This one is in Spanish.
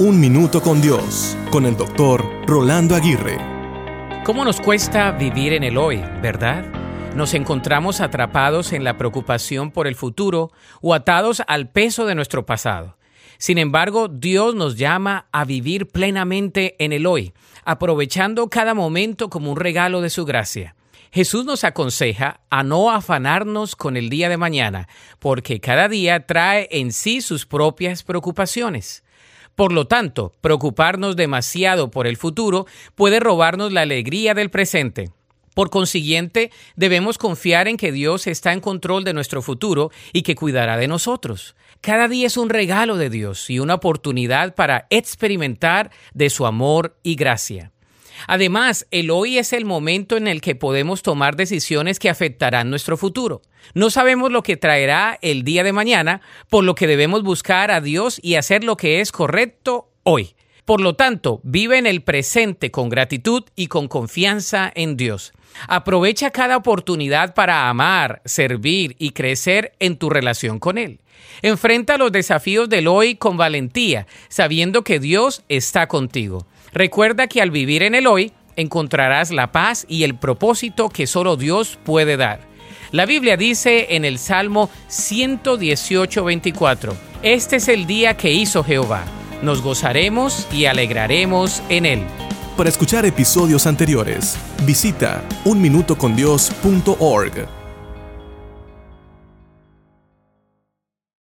Un Minuto con Dios, con el doctor Rolando Aguirre. ¿Cómo nos cuesta vivir en el hoy, verdad? Nos encontramos atrapados en la preocupación por el futuro o atados al peso de nuestro pasado. Sin embargo, Dios nos llama a vivir plenamente en el hoy, aprovechando cada momento como un regalo de su gracia. Jesús nos aconseja a no afanarnos con el día de mañana, porque cada día trae en sí sus propias preocupaciones. Por lo tanto, preocuparnos demasiado por el futuro puede robarnos la alegría del presente. Por consiguiente, debemos confiar en que Dios está en control de nuestro futuro y que cuidará de nosotros. Cada día es un regalo de Dios y una oportunidad para experimentar de su amor y gracia. Además, el hoy es el momento en el que podemos tomar decisiones que afectarán nuestro futuro. No sabemos lo que traerá el día de mañana, por lo que debemos buscar a Dios y hacer lo que es correcto hoy. Por lo tanto, vive en el presente con gratitud y con confianza en Dios. Aprovecha cada oportunidad para amar, servir y crecer en tu relación con Él. Enfrenta los desafíos del hoy con valentía, sabiendo que Dios está contigo. Recuerda que al vivir en el hoy encontrarás la paz y el propósito que solo Dios puede dar. La Biblia dice en el Salmo 118, 24, Este es el día que hizo Jehová. Nos gozaremos y alegraremos en él. Para escuchar episodios anteriores, visita unminutocondios.org.